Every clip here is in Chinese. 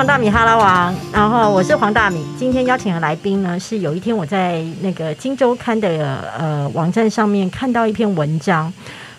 黄大米哈拉王，然后我是黄大米。今天邀请的来宾呢，是有一天我在那个《金周刊》的呃网站上面看到一篇文章，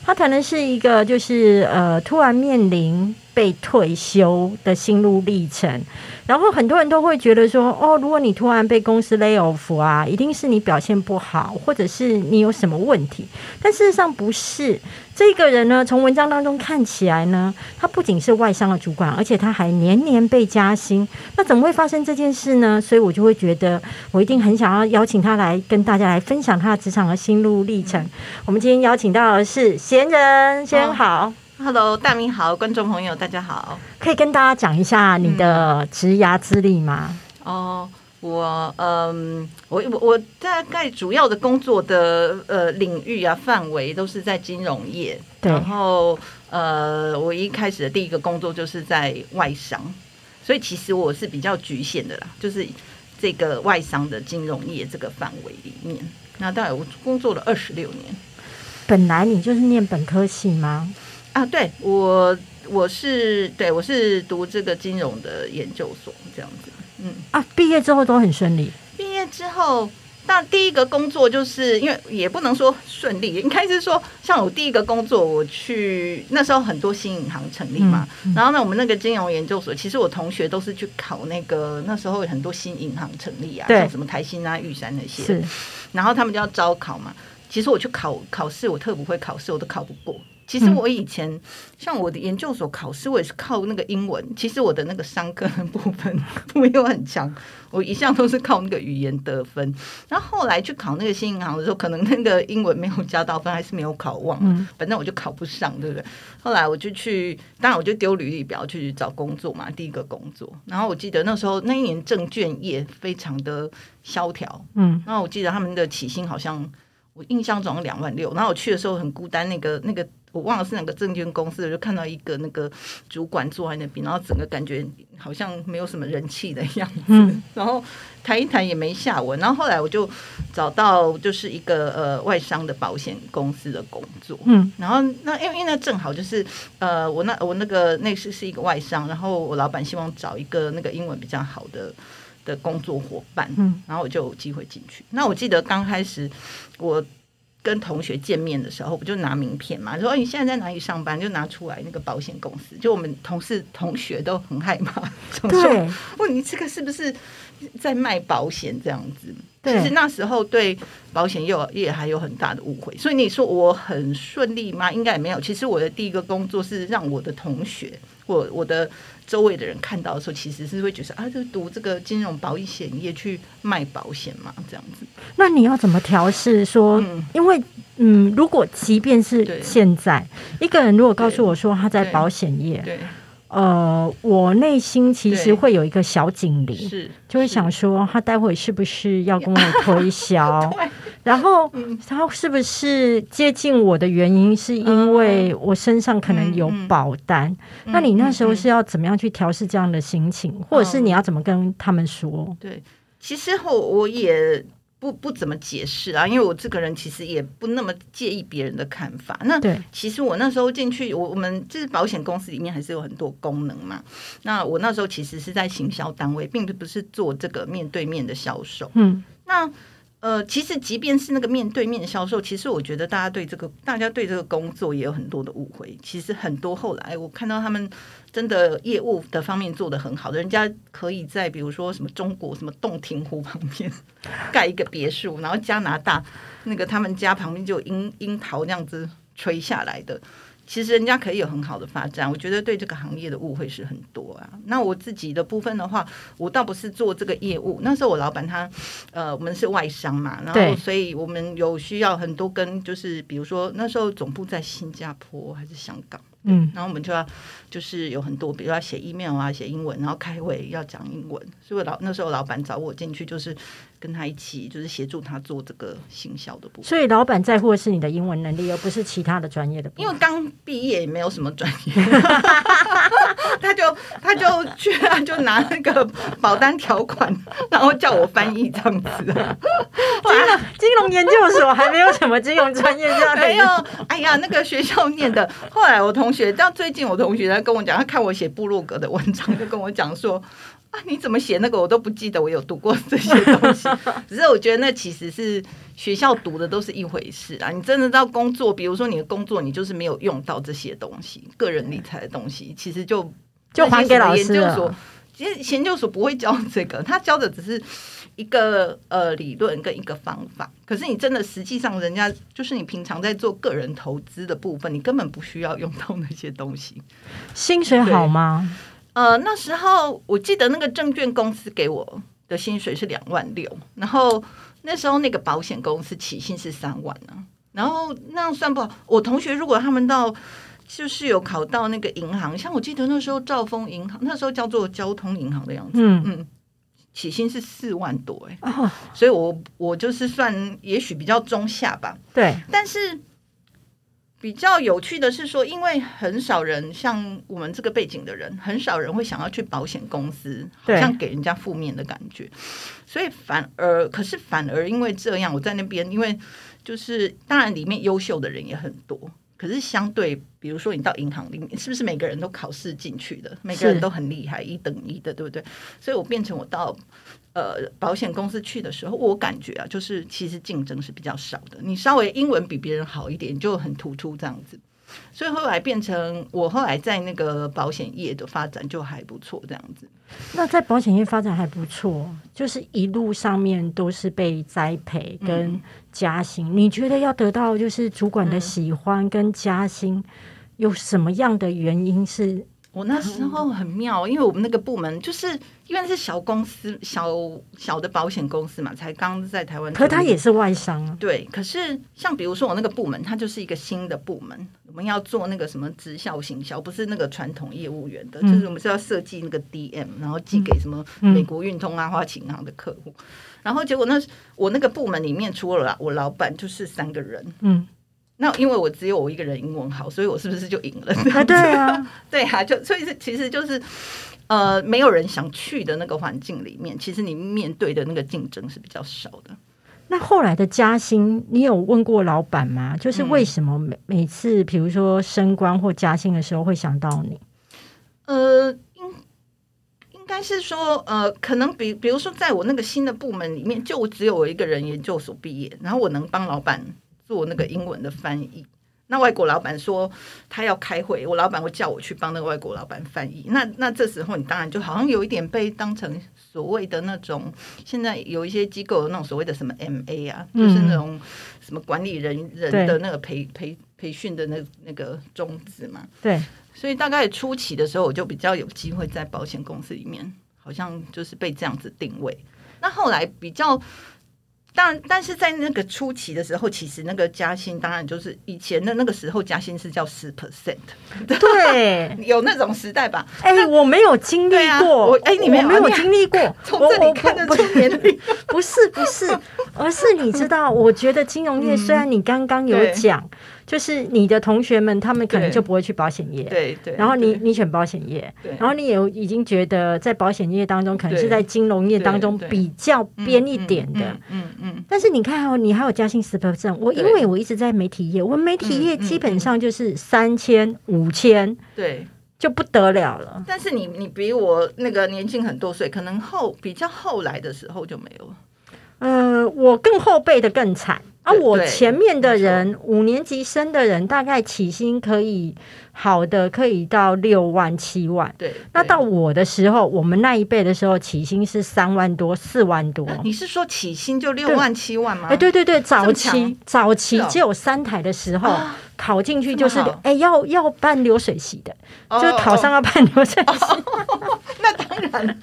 他谈的是一个就是呃突然面临。被退休的心路历程，然后很多人都会觉得说：“哦，如果你突然被公司 lay off 啊，一定是你表现不好，或者是你有什么问题。”但事实上不是。这个人呢，从文章当中看起来呢，他不仅是外商的主管，而且他还年年被加薪。那怎么会发生这件事呢？所以我就会觉得，我一定很想要邀请他来跟大家来分享他的职场的心路历程。我们今天邀请到的是闲人，先好。Hello，大明好，观众朋友大家好，可以跟大家讲一下你的职涯资历吗？哦，我嗯，我我我大概主要的工作的呃领域啊范围都是在金融业，然后呃，我一开始的第一个工作就是在外商，所以其实我是比较局限的啦，就是这个外商的金融业这个范围里面，那大概我工作了二十六年。本来你就是念本科系吗？啊，对我我是对我是读这个金融的研究所这样子，嗯啊，毕业之后都很顺利。毕业之后，那第一个工作就是因为也不能说顺利，应该是说像我第一个工作，我去那时候很多新银行成立嘛，然后呢，我们那个金融研究所，其实我同学都是去考那个那时候很多新银行成立啊，像什么台新啊、玉山那些，是，然后他们就要招考嘛。其实我去考考试，我特不会考试，我都考不过。其实我以前像我的研究所考试，我也是靠那个英文。其实我的那个商科的部分 没有很强，我一向都是靠那个语言得分。然后后来去考那个新银行的时候，可能那个英文没有加到分，还是没有考忘。反正我就考不上，对不对？后来我就去，当然我就丢履历表去找工作嘛。第一个工作，然后我记得那时候那一年证券业非常的萧条，嗯，然后我记得他们的起薪好像我印象中两万六。然后我去的时候很孤单，那个那个。我忘了是哪个证券公司，就看到一个那个主管坐在那边，然后整个感觉好像没有什么人气的样子，然后谈一谈也没下文。然后后来我就找到就是一个呃外商的保险公司的工作，嗯，然后那因为因为那正好就是呃我那我那个那是是一个外商，然后我老板希望找一个那个英文比较好的的工作伙伴，嗯，然后我就有机会进去。那我记得刚开始我。跟同学见面的时候，不就拿名片嘛？说你现在在哪里上班？就拿出来那个保险公司。就我们同事同学都很害怕，说，问你这个是不是在卖保险这样子？其实那时候对保险业业还有很大的误会。所以你说我很顺利吗？应该也没有。其实我的第一个工作是让我的同学我我的。周围的人看到的时候，其实是会觉得啊，就读这个金融保险业去卖保险嘛，这样子。那你要怎么调试？说，因为嗯，如果即便是现在一个人如果告诉我说他在保险业，对。呃，我内心其实会有一个小警铃，是就会想说，他待会是不是要跟我推 销？然后他是不是接近我的原因是因为我身上可能有保单？那你那时候是要怎么样去调试这样的心情，或者是你要怎么跟他们说？对，其实我我也。不不怎么解释啊，因为我这个人其实也不那么介意别人的看法。那其实我那时候进去，我我们就是保险公司里面还是有很多功能嘛。那我那时候其实是在行销单位，并不是做这个面对面的销售。嗯，那。呃，其实即便是那个面对面销售，其实我觉得大家对这个，大家对这个工作也有很多的误会。其实很多后来我看到他们真的业务的方面做得很好的，人家可以在比如说什么中国什么洞庭湖旁边 盖一个别墅，然后加拿大那个他们家旁边就有樱樱桃那样子垂下来的。其实人家可以有很好的发展，我觉得对这个行业的误会是很多啊。那我自己的部分的话，我倒不是做这个业务，那时候我老板他，呃，我们是外商嘛，然后所以我们有需要很多跟就是比如说那时候总部在新加坡还是香港。嗯，然后我们就要就是有很多，比如要写 email 啊，写英文，然后开会要讲英文。所以老那时候老板找我进去，就是跟他一起，就是协助他做这个行销的部分。所以老板在乎的是你的英文能力，而不是其他的专业的。因为刚毕业也没有什么专业，他就他就去他就拿那个保单条款，然后叫我翻译这样子。金融金融研究所还没有什么金融专业这样没有，哎呀，那个学校念的。后来我同学到最近，我同学在跟我讲，他看我写部落格的文章，就跟我讲说。啊，你怎么写那个我都不记得，我有读过这些东西。只是我觉得那其实是学校读的都是一回事啊。你真的到工作，比如说你的工作，你就是没有用到这些东西，个人理财的东西，其实就就还给老师了。其实研究所不会教这个，他教的只是一个呃理论跟一个方法。可是你真的实际上，人家就是你平常在做个人投资的部分，你根本不需要用到那些东西。薪水好吗？呃，那时候我记得那个证券公司给我的薪水是两万六，然后那时候那个保险公司起薪是三万呢，然后那样算不好。我同学如果他们到就是有考到那个银行，像我记得那时候兆丰银行那时候叫做交通银行的样子，嗯嗯，起薪是四万多哎，所以我我就是算也许比较中下吧，对，但是。比较有趣的是说，因为很少人像我们这个背景的人，很少人会想要去保险公司，好像给人家负面的感觉，所以反而，可是反而因为这样，我在那边，因为就是当然里面优秀的人也很多，可是相对，比如说你到银行里面，是不是每个人都考试进去的，每个人都很厉害，一等一的，对不对？所以我变成我到。呃，保险公司去的时候，我感觉啊，就是其实竞争是比较少的。你稍微英文比别人好一点，就很突出这样子。所以后来变成我后来在那个保险业的发展就还不错，这样子。那在保险业发展还不错，就是一路上面都是被栽培跟加薪。你觉得要得到就是主管的喜欢跟加薪，有什么样的原因是？我那时候很妙，因为我们那个部门就是因为是小公司、小小的保险公司嘛，才刚在台湾。可它也是外商啊。对，可是像比如说我那个部门，它就是一个新的部门，我们要做那个什么直销行销，不是那个传统业务员的，就是我们是要设计那个 DM，然后寄给什么美国运通啊、花旗银行的客户。然后结果那我那个部门里面，除了我老板，就是三个人。嗯。那因为我只有我一个人英文好，所以我是不是就赢了？对啊，对啊，就所以是其实就是呃，没有人想去的那个环境里面，其实你面对的那个竞争是比较少的。那后来的加薪，你有问过老板吗？就是为什么每每次比如说升官或加薪的时候会想到你？呃，应应该是说呃，可能比比如说在我那个新的部门里面，就只有我一个人研究所毕业，然后我能帮老板。做那个英文的翻译，那外国老板说他要开会，我老板会叫我去帮那个外国老板翻译。那那这时候你当然就好像有一点被当成所谓的那种，现在有一些机构那种所谓的什么 MA 啊，就是那种什么管理人人的那个培培培训的那那个宗旨嘛。对，所以大概初期的时候，我就比较有机会在保险公司里面，好像就是被这样子定位。那后来比较。但但是在那个初期的时候，其实那个加薪当然就是以前的那个时候加薪是叫十 percent，对，有那种时代吧？哎，我没有经历过，哎，你们没有经历过，从这里看得出年 龄，不是不是，而是你知道，我觉得金融业虽然你刚刚有讲。就是你的同学们，他们可能就不会去保险业，对对。然后你你选保险业，然后你也已经觉得在保险业当中，可能是在金融业当中比较边一点的，嗯嗯。但是你看哦，你还有嘉兴十 percent，我因为我一直在媒体业，我媒体业基本上就是三千五千，对，就不得了了。但是你你比我那个年轻很多岁，可能后比较后来的时候就没有了。呃，我更后辈的更惨。啊，我前面的人五年级生的人，大概起薪可以好的可以到六万七万。对，那到我的时候，我们那一辈的时候，起薪是三万多、四万多。你是说起薪就六万七万吗？哎，对对对，早期早期只有三台的时候。考进去就是哎，要要办流水席的，就是考上要办流水席。那 当然，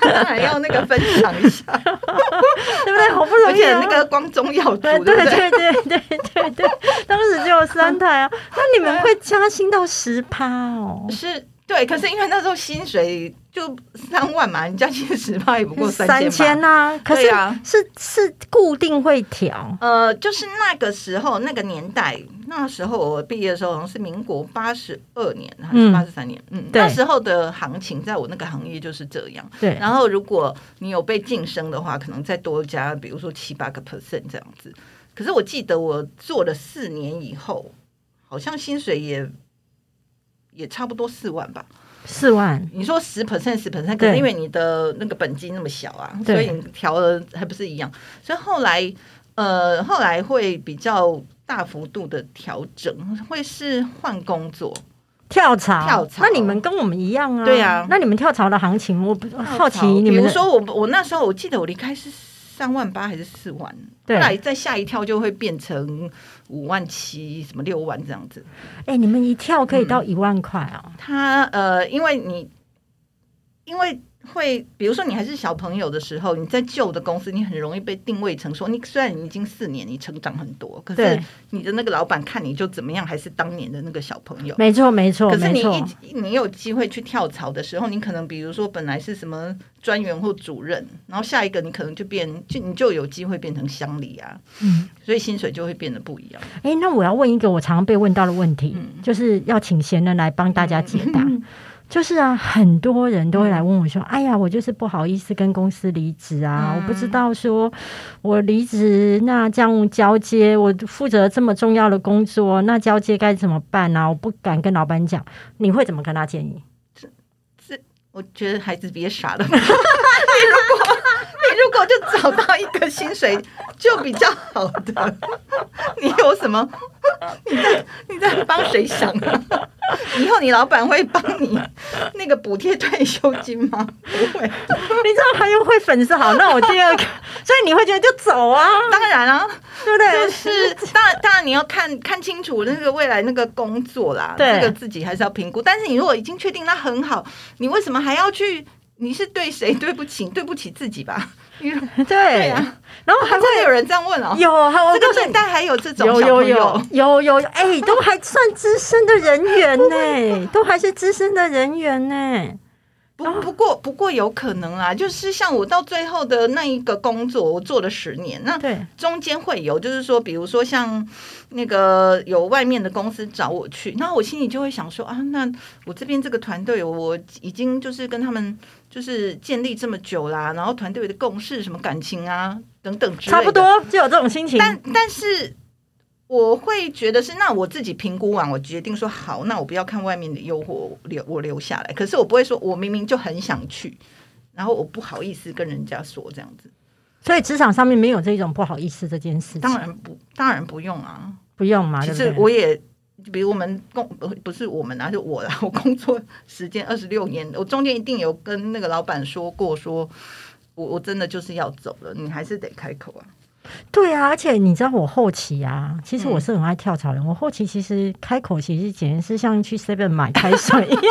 当然要那个分享一下，对不对？好不容易，那个光宗耀祖，对对对对对对对，当时只有三台啊。那你们会加薪到十趴哦？是。对，可是因为那时候薪水就三万嘛，你加薪十趴也不过三千千吧。呐，可是对啊是是固定会调，呃，就是那个时候那个年代，那时候我毕业的时候好像是民国八十二年还是嗯八十三年，嗯，对那时候的行情在我那个行业就是这样。对，然后如果你有被晋升的话，可能再多加，比如说七八个 percent 这样子。可是我记得我做了四年以后，好像薪水也也差不多四万吧。四万，你说十 percent 十 percent，可对。是因为你的那个本金那么小啊，所以你调的还不是一样。所以后来呃，后来会比较大幅度的调整，会是换工作。跳槽，跳槽。那你们跟我们一样啊，对啊。那你们跳槽的行情，我不好奇你们比如说我我那时候我记得我离开是三万八还是四万，后来再下一跳就会变成五万七什么六万这样子。哎、你们一跳可以嗯。到一万块啊、他呃，因为你因为会，比如说你还是小朋友的时候，你在旧的公司，你很容易被定位成说，你虽然你已经四年，你成长很多，可是你的那个老板看你就怎么样，还是当年的那个小朋友。没错，没错，可是你，一你有机会去跳槽的时候，你可能比如说本来是什么专员或主任，然后下一个你可能就变就你就有机会变成乡里啊，嗯，所以薪水就会变得不一样。哎、那我要问一个我常常被问到的问题，嗯就是要请贤人来帮大家解答。就是啊，很多人都会来问我说：“哎呀，我就是不好意思跟公司离职啊，嗯我不知道说我离职那这样交接，我负责这么重要的工作，那交接该怎么办啊？我不敢跟老板讲，你会怎么跟他建议？这这我觉得孩子别傻了。你如果你如果就找到一个薪水就比较好的，你有什么？你在你在帮谁想啊？以后你老板会帮你那个补贴退休金吗？不会，你知道他又会粉丝好，那我第二个，所以你会觉得就走啊，当然啊，对不对？就是当然当然你要看看清楚那个未来那个工作啦，对这个自己还是要评估。但是你如果已经确定那很好，你为什么还要去？你是对谁对不起？对不起自己吧。你对 对啊，然后还会有人这样问哦。有，还有这个。年代还有这种有有有有有，哎、都还算资深的人员呢，都还是资深的人员呢。不不过不过有可能啦，就是像我到最后的那一个工作，我做了十年，那，中间会有，就是说，比如说像那个有外面的公司找我去，那我心里就会想说啊，那我这边这个团队，我已经就是跟他们就是建立这么久啦，然后团队的共识、什么感情啊等等之类的，差不。多就有这种心情。但但是我会觉得是，那我自己评估完，我决定说好，那我不要看外面的诱惑，我留我留下来。可是我不会说，我明明就很想去，然后我不好意思跟人家说这样子。所以职场上面没有这种不好意思这件事情，当然不，当然不用啊。不用嘛。其实我也，比如我们工不不是我们啊，是我啦。我工作时间二十六年，我中间一定有跟那个老板说过说。我我真的就是要走了，你还是得开口啊。对啊，而且你知道我后期啊，其实我嗯是很爱跳槽人。我后期其实开口其实简直是像去 Seven 买开水一样。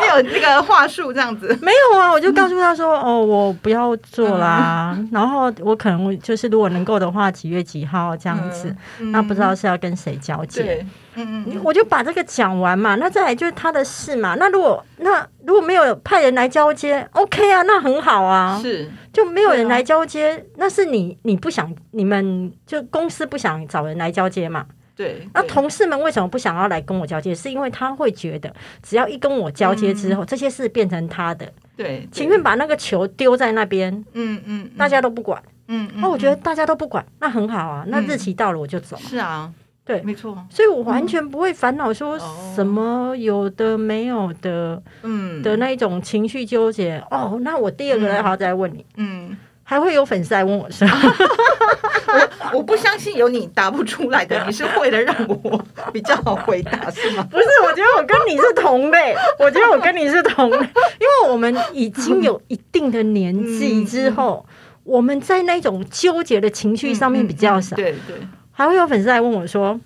你有那个话术这样子，没有啊，我就告诉他说：“ 哦，我不要做啦。然后我可能就是如果能够的话，几月几号这样子。嗯那不知道是要跟谁交接。对，嗯嗯嗯，我就把这个讲完嘛，那再来就是他的事嘛。那如果那如果没有派人来交接，OK 啊，那很好啊。是就没有人来交接，那是你你不想，你们就公司不想找人来交接嘛？对。那同事们为什么不想要来跟我交接？是因为他会觉得，只要一跟我交接之后，这些事变成他的，对，对情愿把那个球丢在那边，嗯嗯，大家都不管。嗯嗯，那我觉得大家都不管，那很好啊。那日期到了我就走。是啊，对。没错，所以我完全不会烦恼说哦什么有的没有的嗯。的那一种情绪纠结。哦，那我第二个还要再问你，嗯，还会有粉丝来问我说，我不相信有你答不出来的，你是为了让我比较好回答是吗？不是，我觉得我跟你是同类，我觉得我跟你是同类，因为我们已经有一定的年纪之后，我们在那种纠结的情绪上面比较少。对对，还会有粉丝来问我说：“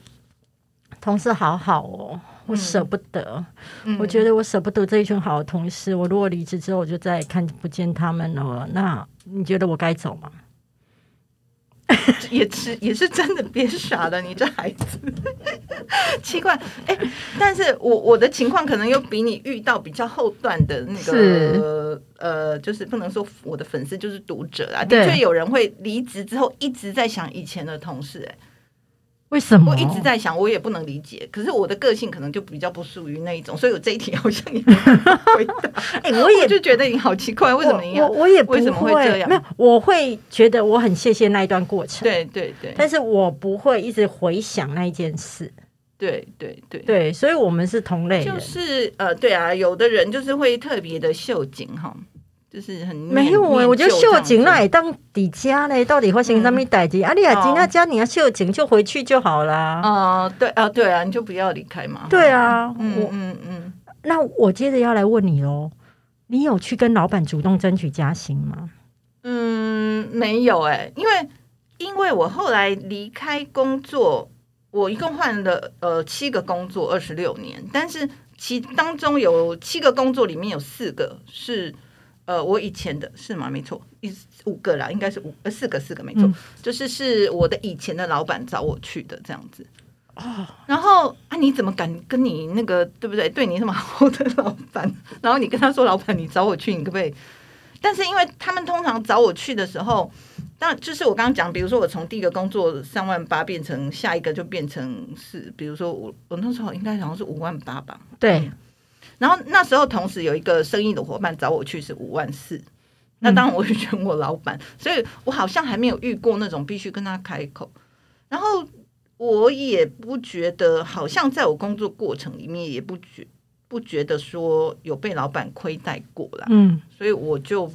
同事好好哦，我嗯舍不得，嗯我觉得我舍不得这一群好的同事。我如果离职之后，我就再也看不见他们了。那你觉得我该走吗？” 也是也是真的别傻了，你这孩子 奇怪哎、但是我我的情况可能又比你遇到比较后段的那个呃，就是不能说我的粉丝就是读者啊，的确有人会离职之后一直在想以前的同事、哎，为什么？我一直在想，我也不能理解，可是我的个性可能就比较不属于那一种，所以我这一题好像也回答。哎、我也我就觉得你好奇怪，为什么你要我我我也不为什么会这样没有，我会觉得我很谢谢那一段过程，对对对但是我不会一直回想那一件事。对对对。对，所以我们是同类人。就是呃，对啊，有的人就是会特别的秀景哈，就是很没有哎、哎，我觉得秀景那也当底家嘞，到底发生什么代志？啊，你啊，哦今那家你要秀景就回去就好啦。哦，对啊，对啊，你就不要离开嘛。对，啊，嗯我嗯嗯，那我接着要来问你喽，你有去跟老板主动争取加薪吗？嗯，没有哎、因为因为我后来离开工作，我一共换了呃七个工作，二十六年，但是其当中有七个工作里面有四个是呃我以前的是吗？没错，一五个啦，应该是五呃四个四个没错，嗯就是是我的以前的老板找我去的这样子。哦然后啊，你怎么敢跟你那个对不对？对你那么好的老板，然后你跟他说，老板，你找我去，你可不可以？但是因为他们通常找我去的时候，那就是我刚刚讲，比如说我从第一个工作三万八变成下一个就变成是，比如说我我那时候应该好像是五万八吧。对，然后那时候同时有一个生意的伙伴找我去是五万四，那当然我就选我老板，所以我好像还没有遇过那种必须跟他开口，然后我也不觉得，好像在我工作过程里面也不觉不觉得说有被老板亏待过啦，嗯所以我就。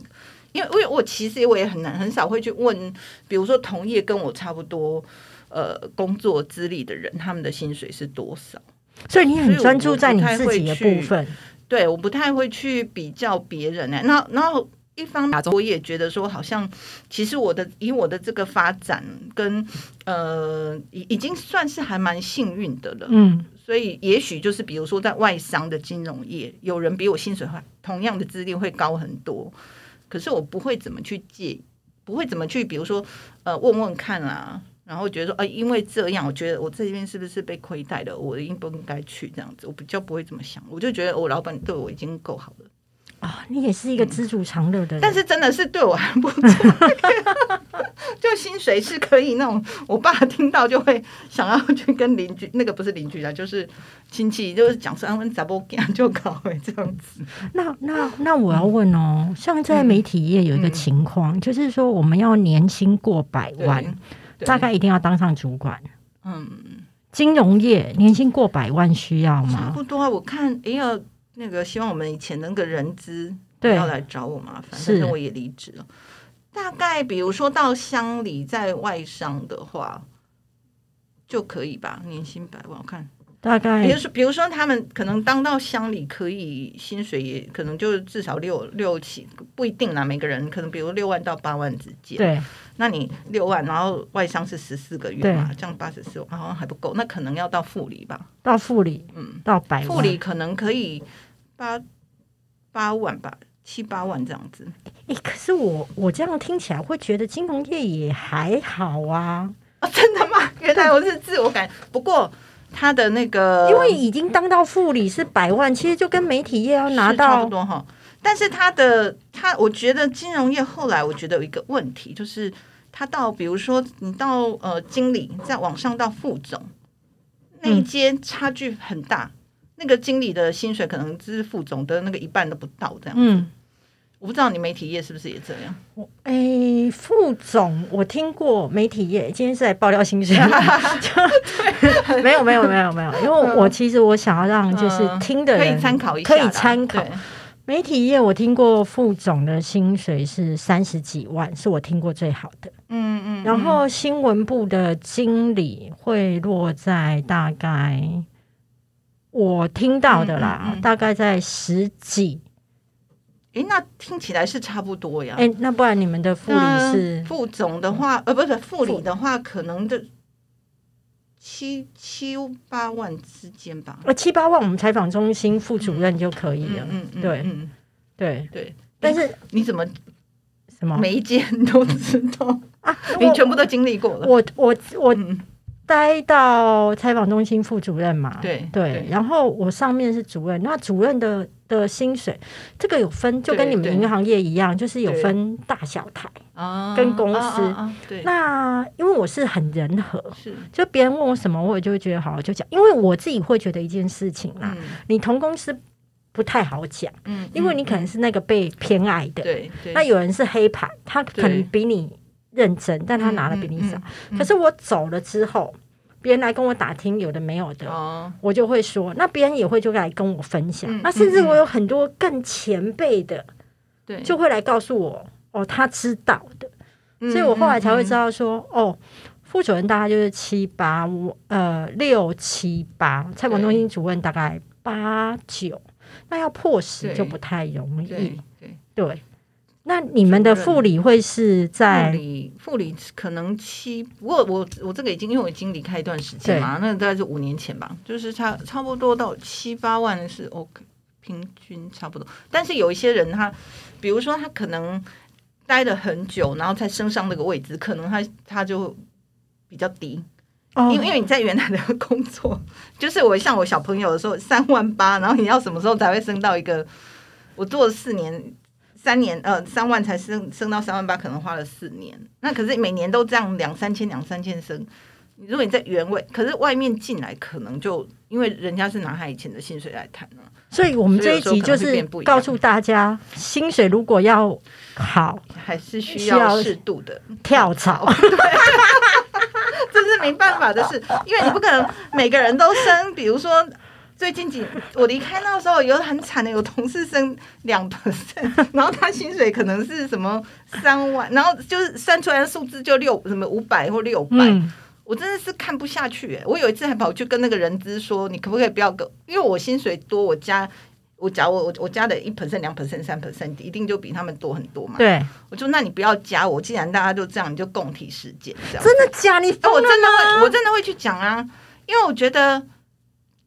因为，因为我其实我也很难很少会去问，比如说同业跟我差不多呃工作资历的人，他们的薪水是多少？所以你很专注在你自己的部分。对，我不太会去比较别人呢、那然后一方面，我也觉得说，好像其实我的以我的这个发展跟呃，已已经算是还蛮幸运的了。嗯，所以也许就是比如说在外商的金融业，有人比我薪水还同样的资历会高很多，可是我不会怎么去借，不会怎么去，比如说呃问问看啊。然后觉得说，呃，因为这样，我觉得我这边是不是被亏待了？我应不应该去这样子？我比较不会这么想，我就觉得我老板对我已经够好了。啊，你也是一个知足常乐的人。但是真的是对我还不错，就薪水是可以那种，我爸听到就会想要去跟邻居，那个不是邻居啦，就是亲戚，就是讲说啊，问咋不给就搞哎这样子。那那那我要问哦，像在媒体业有一个情况，就是说我们要年薪过百万，对大概一定要当上主管。嗯，金融业年薪过百万需要吗差吗？不多啊。我看哎呀，那个希望我们以前那个人资不对要来找我麻烦，是反正我也离职了。大概比如说到乡里在外商的话，就可以吧，年薪百万，我看。大概比如说，比如说他们可能当到乡里，可以薪水也可能就至少六六七，不一定啦。每个人可能比如六万到八万之间。，对那你六万，然后外商是十四个月嘛，这样八十四万好像还不够，那可能要到副理吧。到副理嗯，到百万，副理可能可以八八万吧，七八万这样子。哎、可是我我这样听起来会觉得金融业也还好啊，啊，真的吗？原来我是自我感，不过他的那个，因为已经当到副理是百万，其实就跟媒体业要拿到差不多哈。但是他的他，我觉得金融业后来我觉得有一个问题，就是他到比如说你到呃经理，再往上到副总那一阶差距很大。那个经理的薪水可能只是副总的那个一半都不到，这样。嗯。我不知道你媒体业是不是也这样？我哎、副总，我听过媒体业，今天是来爆料薪水 没有没有没有没有，因为我其实我想要让就是嗯听的人可以参考一下可，以参考。媒体业，我听过副总的薪水是三十几万，是我听过最好的。嗯嗯。然后新闻部的经理会落在大概我听到的啦，嗯嗯嗯大概在十几。诶，那听起来是差不多呀。哎、那不然你们的副理是嗯副总的话，呃，不是副理的话，可能的七七八万之间吧。呃七八万，我们采访中心副主任就可以了。嗯嗯，对嗯，对，对。但是你怎么什么每一间都知道，啊？你全部都经历过了。我我我嗯，待到采访中心副主任嘛，对对对，然后我上面是主任，那主任的的薪水这个有分，就跟你们银行业一样，就是有分大小台。啊跟公司啊啊啊对，那因为我是很人和，是。就别人问我什么，我也就会觉得好就讲，因为我自己会觉得一件事情啦，嗯。你同公司不太好讲，嗯，因为你可能是那个被偏爱的，对对，那有人是黑牌，他可能比你认真，但他拿的比你少。嗯嗯嗯。可是我走了之后，别人来跟我打听有的没有的，哦，我就会说，那别人也会就来跟我分享。嗯那甚至我有很多更前辈的，对，就会来告诉我，哦，他知道的。嗯所以我后来才会知道，道说，哦，副主任大概就是七八，五呃六七八，采访中心主任大概八九，那要破十就不太容易。对对。对，那你们的副理会是副在理副理可能七，不过我我这个已经因为我已经离开一段时间嘛，那大概是五年前吧，就是差差不多到七八万是 OK，平均差不多。但是有一些人他，比如说他可能待了很久，然后才升上那个位置，可能他他就比较低，哦因为因为你在原来的工作，就是我像我小朋友的时候三万八，然后你要什么时候才会升到一个？我做了四年，三年呃三万才升升到三万八，可能花了四年。那可是每年都这样两三千两三千升。如果你在原位，可是外面进来可能就因为人家是拿他以前的薪水来谈啊，所以我们这一集就是告诉大家，薪水如果要好，还是需要适度的 跳槽。这是没办法的事，因为你不可能每个人都升。比如说最近几我离开那时候，有很惨的，有同事升两 percent，然后他薪水可能是什么三万，然后就是算出来的数字就六什么五百或六百、嗯，我真的是看不下去、欸。我有一次还跑去跟那个人资说，你可不可以不要跟，因为我薪水多，我加。我假如我我我加的一 percent、两 percent、三 percent，一定就比他们多很多嘛。对，我说那你不要加我，既然大家就这样，你就共体时间这样。真的假？你哎，我真的会，我真的会去讲啊，因为我觉得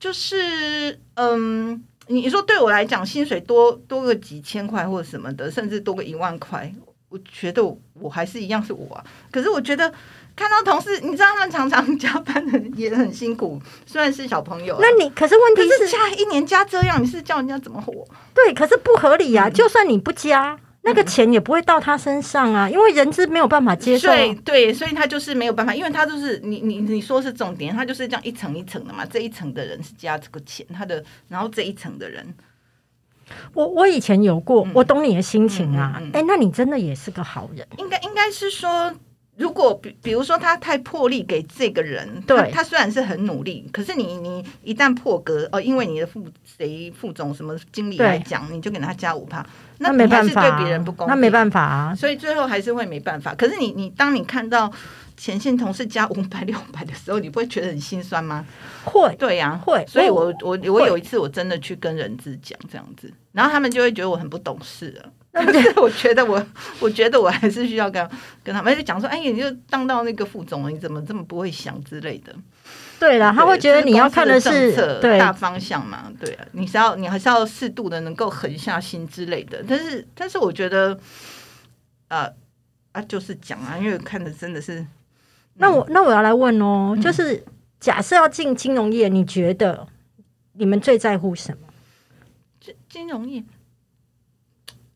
就是嗯，你说对我来讲，薪水多多个几千块或者什么的，甚至多个一万块，我觉得我还是一样是我啊。可是我觉得看到同事，你知道他们常常 加班的也很辛苦，虽然是小朋友啊，那你可是问题是，是加一年加这样，你是叫人家怎么活？对，可是不合理啊！嗯就算你不加，那个钱也不会到他身上啊，因为人资没有办法接受。对对，所以他就是没有办法，因为他就是你你你说是重点，他就是这样一层一层的嘛。这一层的人是加这个钱，他的然后这一层的人，我我以前有过，嗯我懂你的心情啊。哎、嗯嗯嗯那你真的也是个好人。应该应该是说，如果比比如说他太破例给这个人，对他他虽然是很努力，可是你你一旦破格哦，因为你的副谁副总什么经理来讲，你就给他加五趴，那没办法、对啊，别人不公平，那没办法啊。所以最后还是会没办法。可是你你当你看到前线同事加五百 六百的时候，你不会觉得很心酸吗？会，对呀、会所以我我我我有一次我真的去跟人资讲这样子，然后他们就会觉得我很不懂事了。但是我觉得我，我觉得我还是需要跟跟他们就讲说，哎，你就当到那个副总了，你怎么这么不会想之类的？对啦，他会觉得你要看的是大方向嘛，对啊，你是要你还是要适度的能够狠下心之类的。但是但是我觉得，呃啊，就是讲啊，因为看的真的是，那我那我要来问哦，嗯就是假设要进金融业，你觉得你们最在乎什么？金金融业，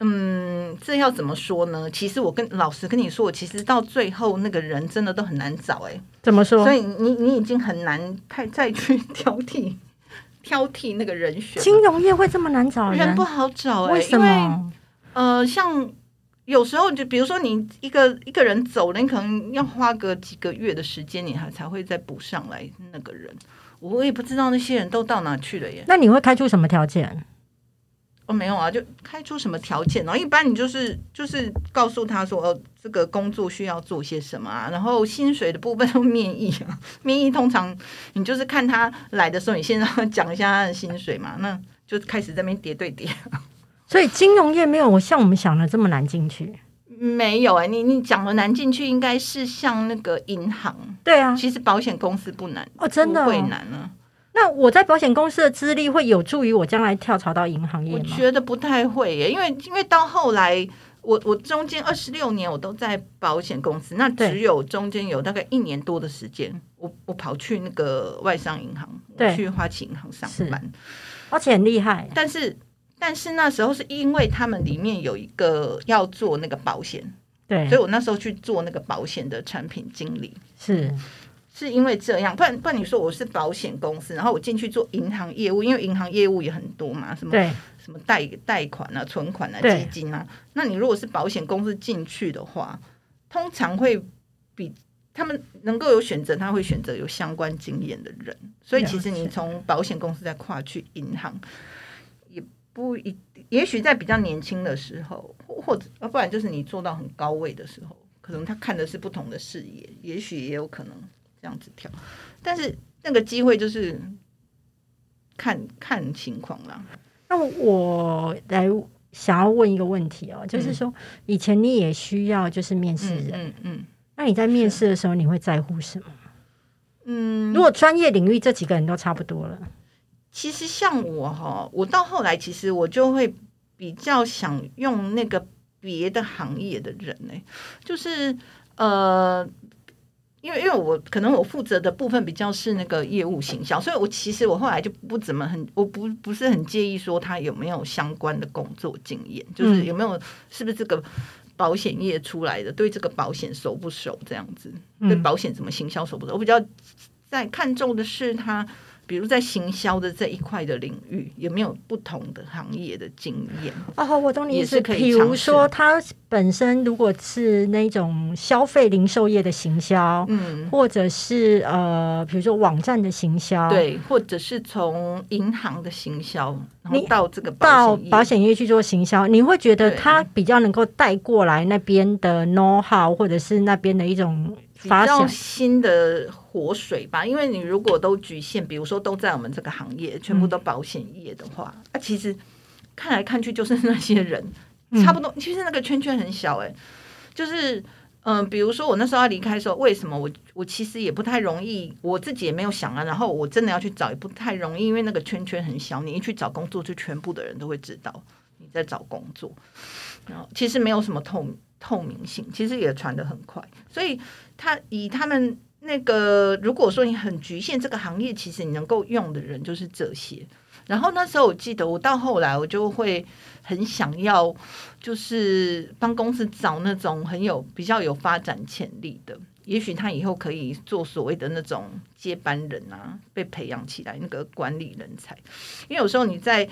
嗯，这要怎么说呢？其实我跟老实跟你说，我其实到最后那个人真的都很难找哎、怎么说所？以你你已经很难太再去 挑剔挑剔那个人选，金融业会这么难找人不好找哎、为什因为么？呃，像有时候就比如说你一个一个人走了，你可能要花个几个月的时间，你还才会再补上来那个人。我也不知道那些人都到哪去了耶。那你会开出什么条件？哦，没有啊，就开出什么条件呢？一般你就是就是告诉他说，哦，这个工作需要做些什么啊，然后薪水的部分都面议啊，面议通常你就是看他来的时候，你先让他讲一下他的薪水嘛，那就开始在那边叠对叠。所以金融业没有像我们想的这么难进去。没有哎、你你讲的难进去，应该是像那个银行，对啊，其实保险公司不难哦，真的会难啊。那我在保险公司的资历会有助于我将来跳槽到银行业我？觉得不太会耶，因为因为到后来，我我中间二十六年我都在保险公司，那只有中间有大概一年多的时间，我我跑去那个外商银行，对我去花旗银行上班。而且很厉害，但是但是那时候是因为他们里面有一个要做那个保险，对所以，我那时候去做那个保险的产品经理。是是因为这样，不然不然你说我是保险公司，然后我进去做银行业务，因为银行业务也很多嘛，什么什么贷贷款啊、存款啊、基金啊。那你如果是保险公司进去的话，通常会比他们能够有选择，他会选择有相关经验的人。所以其实你从保险公司再跨去银行，也不一，也许在比较年轻的时候，或或者要不然就是你做到很高位的时候，可能他看的是不同的视野，也许也有可能这样子跳。但是那个机会就是看看情况啦。那我来想要问一个问题哦，就是说以前你也需要就是面试嗯人，嗯嗯那你在面试的时候你会在乎什么？嗯，如果专业领域这几个人都差不多了，其实像我哈，我到后来其实我就会比较想用那个别的行业的人呢、就是呃。因为因为我可能我负责的部分比较是那个业务行销，所以我其实我后来就不怎么很，我不不是很介意说他有没有相关的工作经验，就是有没有是不是这个保险业出来的，对这个保险熟不熟这样子，对嗯。保险怎么行销熟不熟，我比较在看重的是他，比如在行销的这一块的领域有没有不同的行业的经验。哦，我懂你意思。比如说，他本身如果是那种消费零售业的行销，嗯，或者是呃，比如说网站的行销，，对，或者是从银行的行销，然后你到这个到保险业去做行销，你会觉得对他比较能够带过来那边的 know how，或者是那边的一种发想。新的活水吧。因为你如果都局限，比如说都在我们这个行业，全部都保险业的话，啊，其实看来看去就是那些人，差不多。其实那个圈圈很小、哎，就是。嗯，比如说我那时候要离开的时候，为什么我我其实也不太容易，我自己也没有想啊。然后我真的要去找，也不太容易，因为那个圈圈很小，你一去找工作，就全部的人都会知道你在找工作。然后其实没有什么透透明性，其实也传的很快。所以他以他们那个，如果说你很局限这个行业，其实你能够用的人就是这些。然后那时候我记得，我到后来我就会很想要，就是帮公司找那种很有比较有发展潜力的，也许他以后可以做所谓的那种接班人啊，被培养起来那个管理人才。因为有时候你在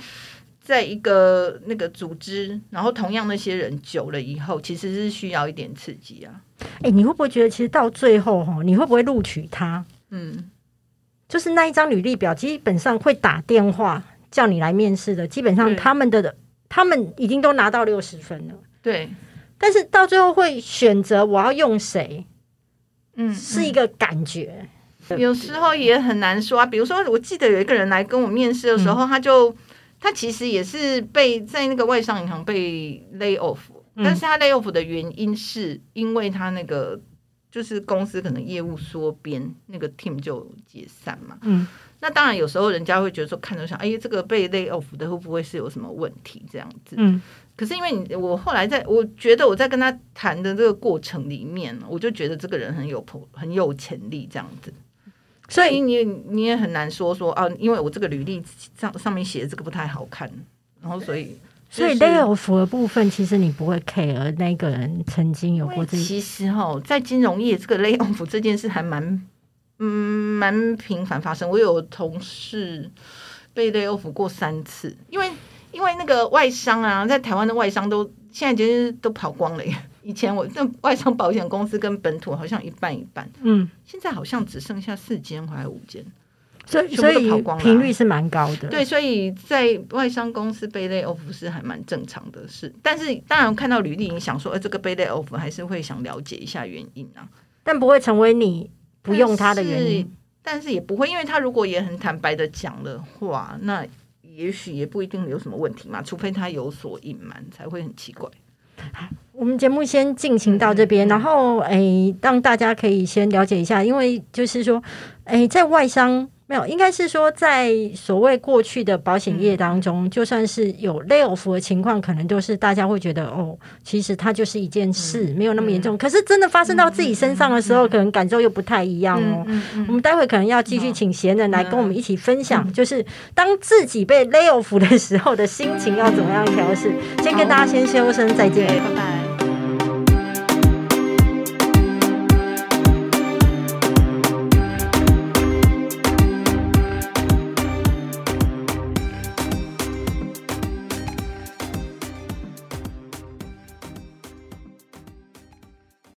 在一个那个组织，然后同样那些人久了以后，其实是需要一点刺激啊。哎、你会不会觉得其实到最后哈，你会不会录取他？嗯，就是那一张履历表，基本上会打电话叫你来面试的，基本上他们的他们已经都拿到六十分了，对，但是到最后会选择我要用谁，嗯，是一个感觉。有时候也很难说啊。比如说，我记得有一个人来跟我面试的时候，他就他其实也是被在那个外商银行被 lay off，、嗯但是他 lay off 的原因是因为他那个就是公司可能业务缩编，那个 team 就解散嘛。嗯，那当然有时候人家会觉得说，看着想，哎，这个被 lay off 的会不会是有什么问题这样子？嗯，可是因为你，我后来在我觉得我在跟他谈的这个过程里面，我就觉得这个人很有很有潜力这样子。所以你也你也很难说说啊，因为我这个履历上上面写的这个不太好看，然后所以所以就是 lay off 的部分，其实你不会 care 那个人曾经有过这其实哈，在金融业这个 lay off 这件事还蛮嗯蛮频繁发生。我有同事被 lay off 过三次，因为因为那个外商啊，在台湾的外商都现在其实都跑光了耶。以前我那外商保险公司跟本土好像一半一半，嗯，现在好像只剩下四间还是五间。所以所以频率是蛮高的。对，所以在外商公司被 lay off 是还蛮正常的事。但是当然看到履历，你想说，呃，这个被 lay off 还是会想了解一下原因啊。但不会成为你不用它的原因。但是也不会，因为他如果也很坦白的讲的话，那也许也不一定有什么问题嘛，除非他有所隐瞒，才会很奇怪。我们节目先进行到这嗯边，然后诶，让大家可以先了解一下，因为就是说，诶，在外商没有，应该是说在所谓过去的保险业当中，就算是有 lay off 的情况，可能都是大家会觉得哦，其实它就是一件事，没有那么严重。可是真的发生到自己身上的时候，可能感受又不太一样哦。我们待会可能要继续请贤人来跟我们一起分享，就是当自己被 lay off 的时候的心情要怎么样调试。先跟大家先说声再见，拜拜。